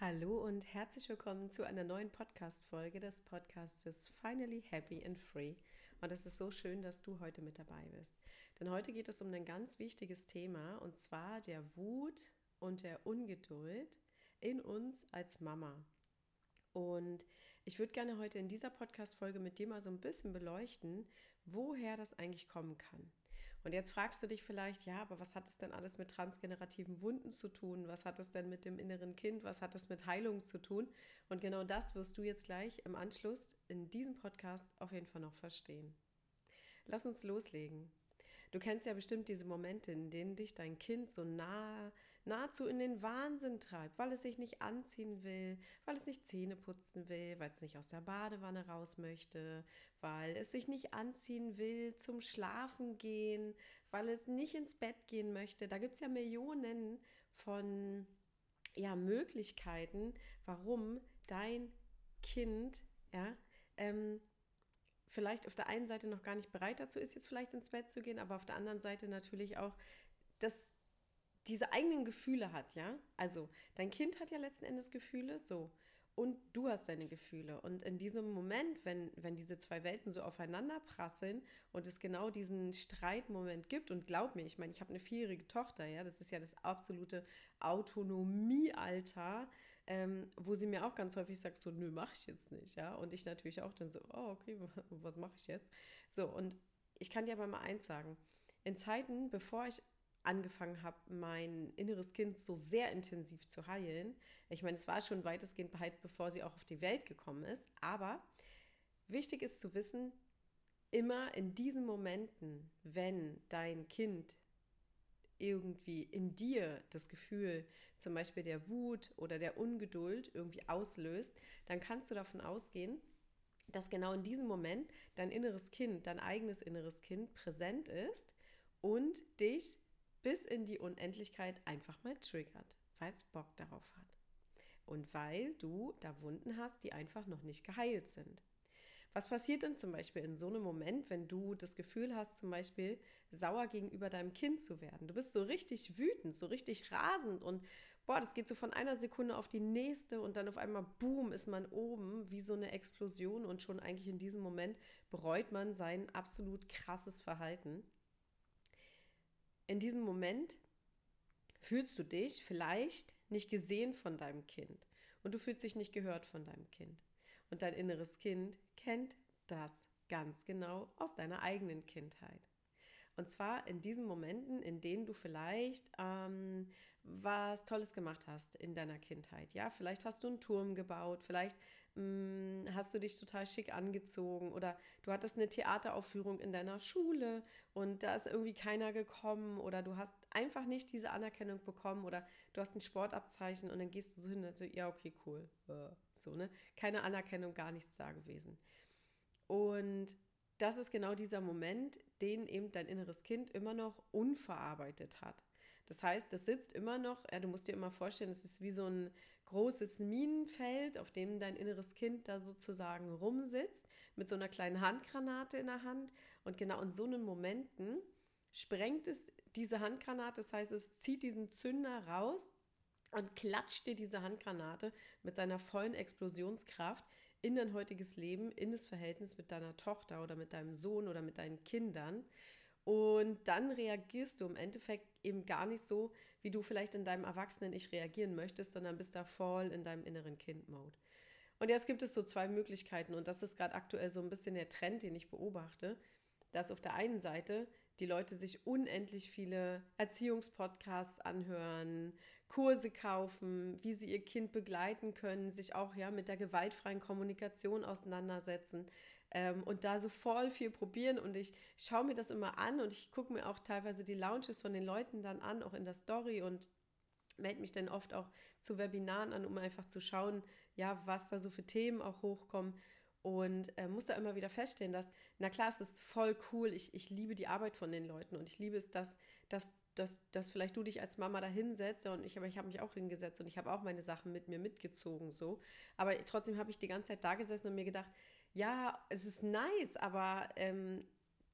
Hallo und herzlich willkommen zu einer neuen Podcast-Folge des Podcasts Finally Happy and Free. Und es ist so schön, dass du heute mit dabei bist. Denn heute geht es um ein ganz wichtiges Thema und zwar der Wut und der Ungeduld in uns als Mama. Und ich würde gerne heute in dieser Podcast-Folge mit dir mal so ein bisschen beleuchten, woher das eigentlich kommen kann. Und jetzt fragst du dich vielleicht, ja, aber was hat es denn alles mit transgenerativen Wunden zu tun? Was hat es denn mit dem inneren Kind? Was hat es mit Heilung zu tun? Und genau das wirst du jetzt gleich im Anschluss in diesem Podcast auf jeden Fall noch verstehen. Lass uns loslegen. Du kennst ja bestimmt diese Momente, in denen dich dein Kind so nah, nahezu in den Wahnsinn treibt, weil es sich nicht anziehen will, weil es nicht Zähne putzen will, weil es nicht aus der Badewanne raus möchte, weil es sich nicht anziehen will zum Schlafen gehen, weil es nicht ins Bett gehen möchte. Da gibt es ja Millionen von ja, Möglichkeiten, warum dein Kind ja, ähm, vielleicht auf der einen Seite noch gar nicht bereit dazu ist, jetzt vielleicht ins Bett zu gehen, aber auf der anderen Seite natürlich auch, dass diese eigenen Gefühle hat, ja. Also dein Kind hat ja letzten Endes Gefühle, so und du hast deine Gefühle. Und in diesem Moment, wenn, wenn diese zwei Welten so aufeinander prasseln und es genau diesen Streitmoment gibt, und glaub mir, ich meine, ich habe eine vierjährige Tochter, ja, das ist ja das absolute Autonomiealter, ähm, wo sie mir auch ganz häufig sagt, so, nö, mach ich jetzt nicht, ja. Und ich natürlich auch dann so, oh, okay, was mache ich jetzt? So, und ich kann dir aber mal eins sagen. In Zeiten, bevor ich angefangen habe, mein inneres Kind so sehr intensiv zu heilen. Ich meine, es war schon weitestgehend beheilt, bevor sie auch auf die Welt gekommen ist. Aber wichtig ist zu wissen, immer in diesen Momenten, wenn dein Kind irgendwie in dir das Gefühl zum Beispiel der Wut oder der Ungeduld irgendwie auslöst, dann kannst du davon ausgehen, dass genau in diesem Moment dein inneres Kind, dein eigenes inneres Kind präsent ist und dich bis in die Unendlichkeit einfach mal triggert, weil es Bock darauf hat. Und weil du da Wunden hast, die einfach noch nicht geheilt sind. Was passiert denn zum Beispiel in so einem Moment, wenn du das Gefühl hast, zum Beispiel sauer gegenüber deinem Kind zu werden? Du bist so richtig wütend, so richtig rasend und boah, das geht so von einer Sekunde auf die nächste und dann auf einmal, boom, ist man oben wie so eine Explosion und schon eigentlich in diesem Moment bereut man sein absolut krasses Verhalten in diesem Moment fühlst du dich vielleicht nicht gesehen von deinem Kind und du fühlst dich nicht gehört von deinem Kind. Und dein inneres Kind kennt das ganz genau aus deiner eigenen Kindheit. Und zwar in diesen Momenten, in denen du vielleicht ähm, was Tolles gemacht hast in deiner Kindheit. Ja, vielleicht hast du einen Turm gebaut, vielleicht mh, mm, hast du dich total schick angezogen oder du hattest eine Theateraufführung in deiner Schule und da ist irgendwie keiner gekommen oder du hast einfach nicht diese Anerkennung bekommen oder du hast ein Sportabzeichen und dann gehst du so hin und so, ja, okay, cool. Äh, so, ne? Keine Anerkennung, gar nichts da gewesen. Und das ist genau dieser Moment, den eben dein inneres Kind immer noch unverarbeitet hat. Das heißt, das sitzt immer noch, ja, du musst dir immer vorstellen, es ist wie so ein großes Minenfeld, auf dem dein inneres Kind da sozusagen rumsitzt, mit so einer kleinen Handgranate in der Hand. Und genau in so einen Momenten sprengt es diese Handgranate, das heißt, es zieht diesen Zünder raus und klatscht dir diese Handgranate mit seiner vollen Explosionskraft in dein heutiges Leben, in das Verhältnis mit deiner Tochter oder mit deinem Sohn oder mit deinen Kindern. Und dann reagierst du im Endeffekt eben gar nicht so, wie du vielleicht in deinem Erwachsenen-Ich reagieren möchtest, sondern bist da voll in deinem inneren Kind-Mode. Und jetzt gibt es so zwei Möglichkeiten und das ist gerade aktuell so ein bisschen der Trend, den ich beobachte dass auf der einen Seite die Leute sich unendlich viele Erziehungspodcasts anhören, Kurse kaufen, wie sie ihr Kind begleiten können, sich auch ja mit der gewaltfreien Kommunikation auseinandersetzen ähm, und da so voll viel probieren. Und ich schaue mir das immer an und ich gucke mir auch teilweise die Launches von den Leuten dann an, auch in der Story und melde mich dann oft auch zu Webinaren an, um einfach zu schauen, ja, was da so für Themen auch hochkommen. Und äh, muss da immer wieder feststellen, dass, na klar, es ist voll cool, ich, ich liebe die Arbeit von den Leuten und ich liebe es, dass, dass, dass, dass vielleicht du dich als Mama da hinsetzt und ich, ich habe mich auch hingesetzt und ich habe auch meine Sachen mit mir mitgezogen so. Aber trotzdem habe ich die ganze Zeit da gesessen und mir gedacht, ja, es ist nice, aber ähm,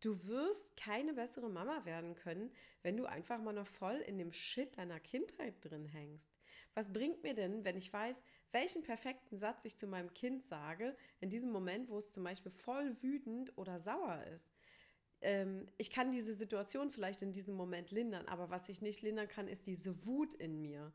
Du wirst keine bessere Mama werden können, wenn du einfach mal noch voll in dem Shit deiner Kindheit drin hängst. Was bringt mir denn, wenn ich weiß, welchen perfekten Satz ich zu meinem Kind sage, in diesem Moment, wo es zum Beispiel voll wütend oder sauer ist? Ähm, ich kann diese Situation vielleicht in diesem Moment lindern, aber was ich nicht lindern kann, ist diese Wut in mir.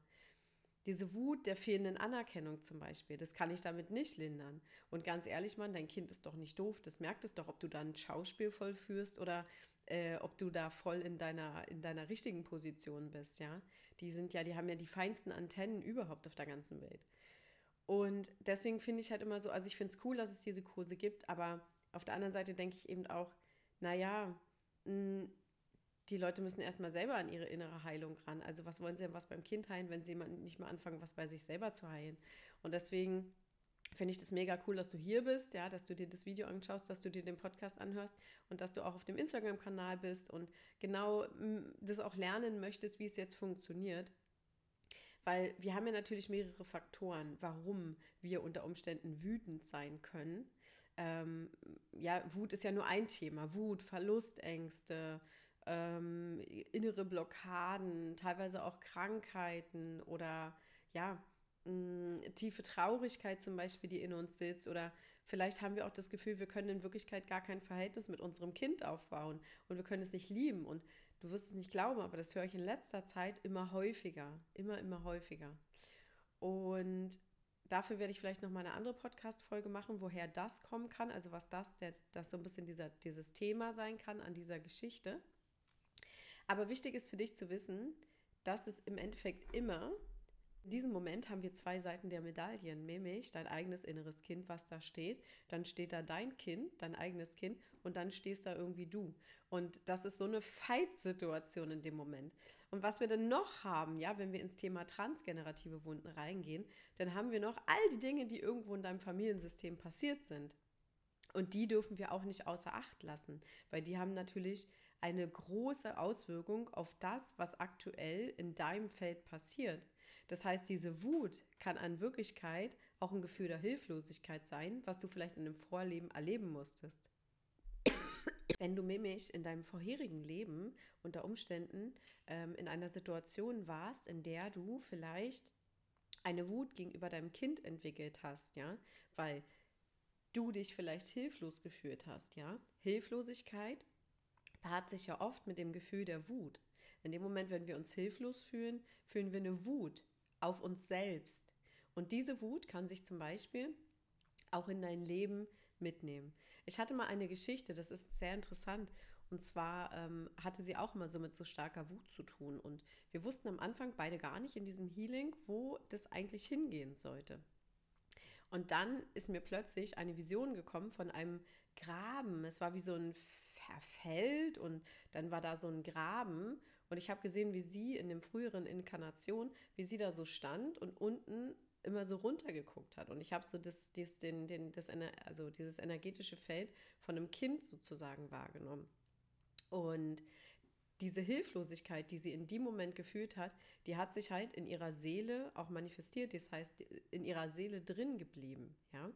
Diese Wut der fehlenden Anerkennung zum Beispiel, das kann ich damit nicht lindern. Und ganz ehrlich, Mann, dein Kind ist doch nicht doof. Das merkt es doch, ob du da ein Schauspiel vollführst oder äh, ob du da voll in deiner, in deiner richtigen Position bist, ja. Die sind ja, die haben ja die feinsten Antennen überhaupt auf der ganzen Welt. Und deswegen finde ich halt immer so, also ich finde es cool, dass es diese Kurse gibt, aber auf der anderen Seite denke ich eben auch, naja, mh, die Leute müssen erstmal selber an ihre innere Heilung ran. Also was wollen sie denn was beim Kind heilen, wenn sie nicht mal anfangen, was bei sich selber zu heilen? Und deswegen finde ich das mega cool, dass du hier bist, ja, dass du dir das Video anschaust, dass du dir den Podcast anhörst und dass du auch auf dem Instagram-Kanal bist und genau das auch lernen möchtest, wie es jetzt funktioniert. Weil wir haben ja natürlich mehrere Faktoren, warum wir unter Umständen wütend sein können. Ähm, ja, Wut ist ja nur ein Thema. Wut, Verlustängste, ähm, innere Blockaden, teilweise auch Krankheiten oder ja, mh, tiefe Traurigkeit zum Beispiel, die in uns sitzt oder vielleicht haben wir auch das Gefühl, wir können in Wirklichkeit gar kein Verhältnis mit unserem Kind aufbauen und wir können es nicht lieben und du wirst es nicht glauben, aber das höre ich in letzter Zeit immer häufiger, immer, immer häufiger. Und dafür werde ich vielleicht noch mal eine andere Podcast-Folge machen, woher das kommen kann, also was das, der, das so ein bisschen dieser, dieses Thema sein kann an dieser Geschichte. Aber wichtig ist für dich zu wissen, dass es im Endeffekt immer, in diesem Moment haben wir zwei Seiten der Medaillen, nämlich dein eigenes inneres Kind, was da steht, dann steht da dein Kind, dein eigenes Kind und dann stehst da irgendwie du. Und das ist so eine Fight-Situation in dem Moment. Und was wir dann noch haben, ja, wenn wir ins Thema transgenerative Wunden reingehen, dann haben wir noch all die Dinge, die irgendwo in deinem Familiensystem passiert sind. Und die dürfen wir auch nicht außer Acht lassen, weil die haben natürlich eine große Auswirkung auf das, was aktuell in deinem Feld passiert. Das heißt, diese Wut kann an Wirklichkeit auch ein Gefühl der Hilflosigkeit sein, was du vielleicht in einem Vorleben erleben musstest. Wenn du nämlich in deinem vorherigen Leben unter Umständen ähm, in einer Situation warst, in der du vielleicht eine Wut gegenüber deinem Kind entwickelt hast, ja, weil du dich vielleicht hilflos gefühlt hast, ja. Hilflosigkeit paart sich ja oft mit dem Gefühl der Wut. In dem Moment, wenn wir uns hilflos fühlen, fühlen wir eine Wut auf uns selbst. Und diese Wut kann sich zum Beispiel auch in dein Leben mitnehmen. Ich hatte mal eine Geschichte, das ist sehr interessant. Und zwar ähm, hatte sie auch immer so mit so starker Wut zu tun. Und wir wussten am Anfang beide gar nicht in diesem Healing, wo das eigentlich hingehen sollte. Und dann ist mir plötzlich eine Vision gekommen von einem Graben. Es war wie so ein verfällt und dann war da so ein Graben und ich habe gesehen, wie sie in dem früheren Inkarnation, wie sie da so stand und unten immer so runtergeguckt hat und ich habe so das, das, den, den, das, also dieses energetische Feld von einem Kind sozusagen wahrgenommen. Und diese Hilflosigkeit, die sie in dem Moment gefühlt hat, die hat sich halt in ihrer Seele auch manifestiert, das heißt in ihrer Seele drin geblieben, ja.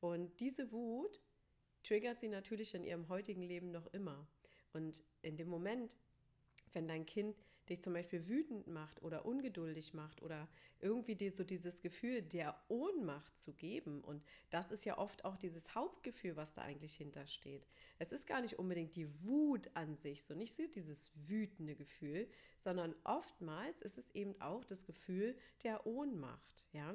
Und diese Wut triggert sie natürlich in ihrem heutigen Leben noch immer. Und in dem Moment, wenn dein Kind dich zum Beispiel wütend macht oder ungeduldig macht oder irgendwie dir so dieses Gefühl der Ohnmacht zu geben. Und das ist ja oft auch dieses Hauptgefühl, was da eigentlich hintersteht. Es ist gar nicht unbedingt die Wut an sich, so nicht dieses wütende Gefühl, sondern oftmals ist es eben auch das Gefühl der Ohnmacht, ja.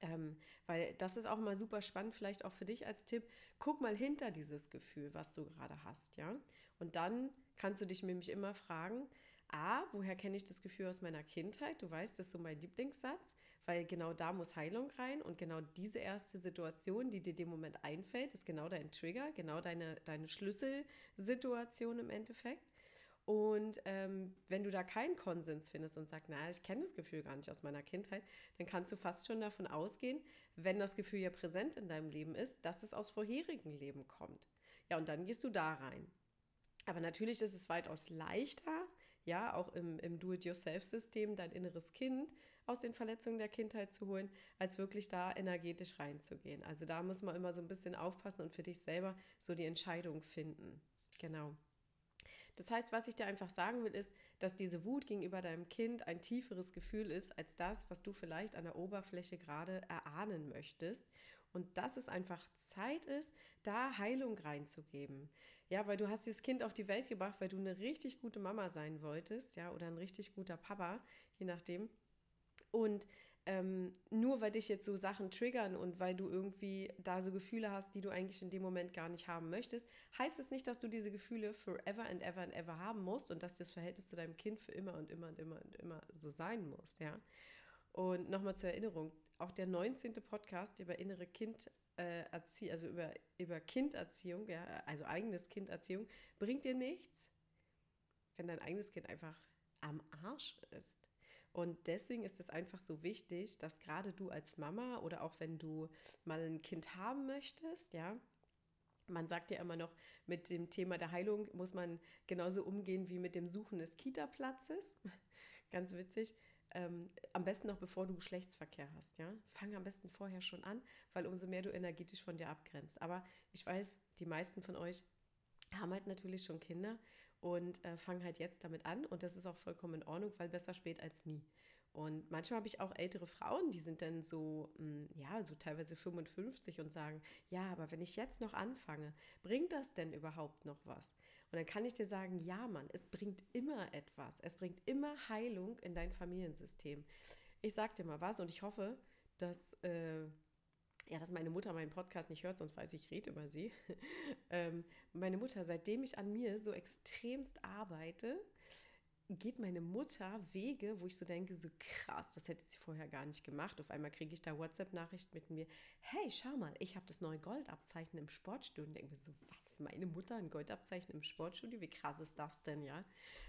Ähm, weil das ist auch mal super spannend, vielleicht auch für dich als Tipp. Guck mal hinter dieses Gefühl, was du gerade hast, ja. Und dann kannst du dich nämlich immer fragen, A, woher kenne ich das Gefühl aus meiner Kindheit? Du weißt, das ist so mein Lieblingssatz, weil genau da muss Heilung rein und genau diese erste Situation, die dir dem Moment einfällt, ist genau dein Trigger, genau deine, deine Schlüsselsituation im Endeffekt. Und ähm, wenn du da keinen Konsens findest und sagst, naja, ich kenne das Gefühl gar nicht aus meiner Kindheit, dann kannst du fast schon davon ausgehen, wenn das Gefühl ja präsent in deinem Leben ist, dass es aus vorherigen Leben kommt. Ja, und dann gehst du da rein. Aber natürlich ist es weitaus leichter, ja, auch im, im Do-it-yourself-System dein inneres Kind aus den Verletzungen der Kindheit zu holen, als wirklich da energetisch reinzugehen. Also da muss man immer so ein bisschen aufpassen und für dich selber so die Entscheidung finden. Genau. Das heißt, was ich dir einfach sagen will, ist, dass diese Wut gegenüber deinem Kind ein tieferes Gefühl ist als das, was du vielleicht an der Oberfläche gerade erahnen möchtest. Und dass es einfach Zeit ist, da Heilung reinzugeben. Ja, weil du hast dieses Kind auf die Welt gebracht, weil du eine richtig gute Mama sein wolltest, ja, oder ein richtig guter Papa, je nachdem. Und ähm, nur weil dich jetzt so Sachen triggern und weil du irgendwie da so Gefühle hast, die du eigentlich in dem Moment gar nicht haben möchtest, heißt es nicht, dass du diese Gefühle forever and ever and ever haben musst und dass das Verhältnis zu deinem Kind für immer und immer und immer und immer so sein muss, ja. Und nochmal zur Erinnerung, auch der 19. Podcast über innere Kind, äh, also über, über Kinderziehung, ja, also eigenes Kinderziehung, bringt dir nichts, wenn dein eigenes Kind einfach am Arsch ist. Und deswegen ist es einfach so wichtig, dass gerade du als Mama oder auch wenn du mal ein Kind haben möchtest, ja, man sagt ja immer noch, mit dem Thema der Heilung muss man genauso umgehen wie mit dem Suchen des Kita-Platzes. Ganz witzig. Ähm, am besten noch bevor du Geschlechtsverkehr hast, ja. Fang am besten vorher schon an, weil umso mehr du energetisch von dir abgrenzt. Aber ich weiß, die meisten von euch haben halt natürlich schon Kinder und äh, fangen halt jetzt damit an und das ist auch vollkommen in Ordnung, weil besser spät als nie. Und manchmal habe ich auch ältere Frauen, die sind dann so, mh, hm, ja, so teilweise 55 und sagen, ja, aber wenn ich jetzt noch anfange, bringt das denn überhaupt noch was? Und dann kann ich dir sagen, ja, Mann, es bringt immer etwas. Es bringt immer Heilung in dein Familiensystem. Ich sag dir mal was und ich hoffe, dass äh, ja, dass meine Mutter meinen Podcast nicht hört, sonst weiß ich, ich rede über sie. ähm, meine Mutter, seitdem ich an mir so extremst arbeite, geht meine Mutter Wege, wo ich so denke, so krass, das hätte sie vorher gar nicht gemacht. Auf einmal kriege ich da WhatsApp-Nachrichten mit mir, hey, schau mal, ich habe das neue Goldabzeichen im Sportstudio. Und denke mir so, was, meine Mutter ein Goldabzeichen im Sportstudio? Wie krass ist das denn, ja?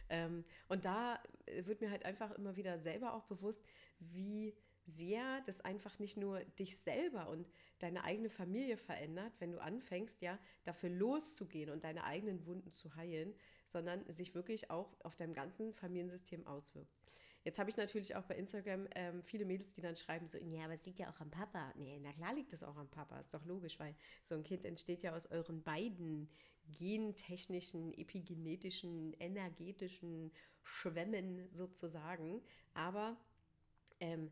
Ähm, und da wird mir halt einfach immer wieder selber auch bewusst, wie sehr das einfach nicht nur dich selber und deine eigene Familie verändert, wenn du anfängst, ja, dafür loszugehen und deine eigenen Wunden zu heilen, sondern sich wirklich auch auf deinem ganzen Familiensystem auswirkt. Jetzt habe ich natürlich auch bei Instagram ähm, viele Mädels, die dann schreiben so, ja, aber es liegt ja auch am Papa. Nee, na klar liegt es auch am Papa, ist doch logisch, weil so ein Kind entsteht ja aus euren beiden gentechnischen, epigenetischen, energetischen Schwämmen sozusagen. Aber ähm,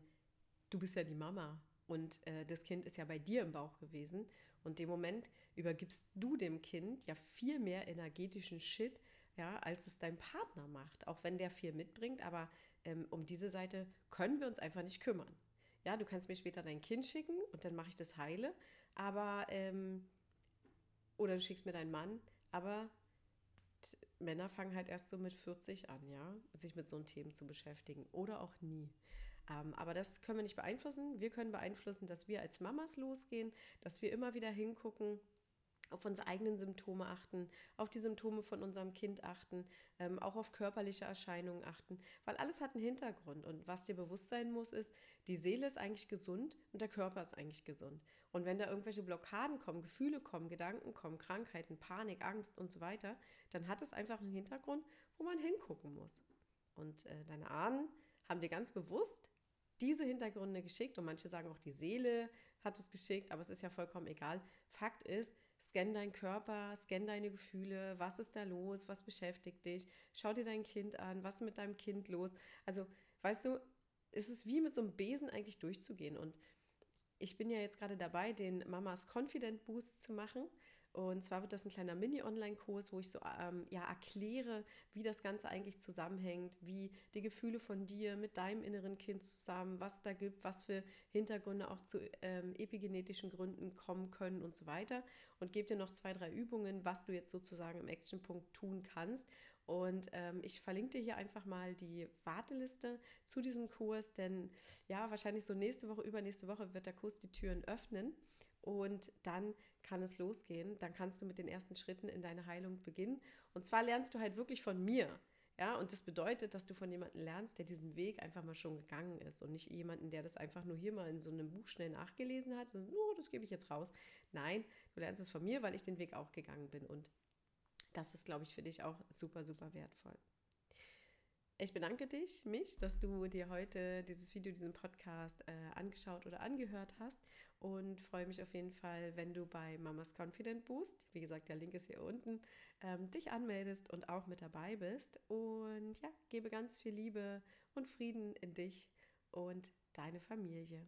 du bist ja die Mama und äh, das Kind ist ja bei dir im Bauch gewesen. Und dem Moment übergibst du dem Kind ja viel mehr energetischen Shit, ja, als es dein Partner macht. Auch wenn der viel mitbringt, aber ähm, um diese Seite können wir uns einfach nicht kümmern. Ja, du kannst mir später dein Kind schicken und dann mache ich das heile, aber ähm, oder du schickst mir deinen Mann, aber Männer fangen halt erst so mit 40 an, ja, sich mit so einem Themen zu beschäftigen oder auch nie. Ähm, aber das können wir nicht beeinflussen. Wir können beeinflussen, dass wir als Mamas losgehen, dass wir immer wieder hingucken, auf unsere eigenen Symptome achten, auf die Symptome von unserem Kind achten, ähm, auch auf körperliche Erscheinungen achten, weil alles hat einen Hintergrund. Und was dir bewusst sein muss, ist, die Seele ist eigentlich gesund und der Körper ist eigentlich gesund. Und wenn da irgendwelche Blockaden kommen, Gefühle kommen, Gedanken kommen, Krankheiten, Panik, Angst und so weiter, dann hat es einfach einen Hintergrund, wo man hingucken muss. Und äh, deine Ahnen haben dir ganz bewusst diese Hintergründe geschickt und manche sagen auch, die Seele hat es geschickt, aber es ist ja vollkommen egal. Fakt ist, scan deinen Körper, scan deine Gefühle, was ist da los, was beschäftigt dich, schau dir dein Kind an, was ist mit deinem Kind los. Also, weißt du, es ist wie mit so einem Besen eigentlich durchzugehen und ich bin ja jetzt gerade dabei, den Mamas Confident Boost zu machen. Und zwar wird das ein kleiner Mini-Online-Kurs, wo ich so ähm, ja, erkläre, wie das Ganze eigentlich zusammenhängt, wie die Gefühle von dir mit deinem inneren Kind zusammen, was da gibt, was für Hintergründe auch zu ähm, epigenetischen Gründen kommen können und so weiter. Und gebe dir noch zwei, drei Übungen, was du jetzt sozusagen im Actionpunkt tun kannst. Und ähm, ich verlinke dir hier einfach mal die Warteliste zu diesem Kurs, denn ja, wahrscheinlich so nächste Woche, übernächste Woche wird der Kurs die Türen öffnen. Und dann kann es losgehen. Dann kannst du mit den ersten Schritten in deine Heilung beginnen. Und zwar lernst du halt wirklich von mir. Ja, und das bedeutet, dass du von jemandem lernst, der diesen Weg einfach mal schon gegangen ist und nicht jemanden, der das einfach nur hier mal in so einem Buch schnell nachgelesen hat und oh, das gebe ich jetzt raus. Nein, du lernst es von mir, weil ich den Weg auch gegangen bin und das ist, glaube ich, für dich auch super, super wertvoll. Ich bedanke dich, mich, dass du dir heute dieses Video, diesen Podcast äh, angeschaut oder angehört hast und freue mich auf jeden Fall, wenn du bei Mamas Confident Boost, wie gesagt, der Link ist hier unten, ähm, dich anmeldest und auch mit dabei bist. Und ja, gebe ganz viel Liebe und Frieden in dich und deine Familie.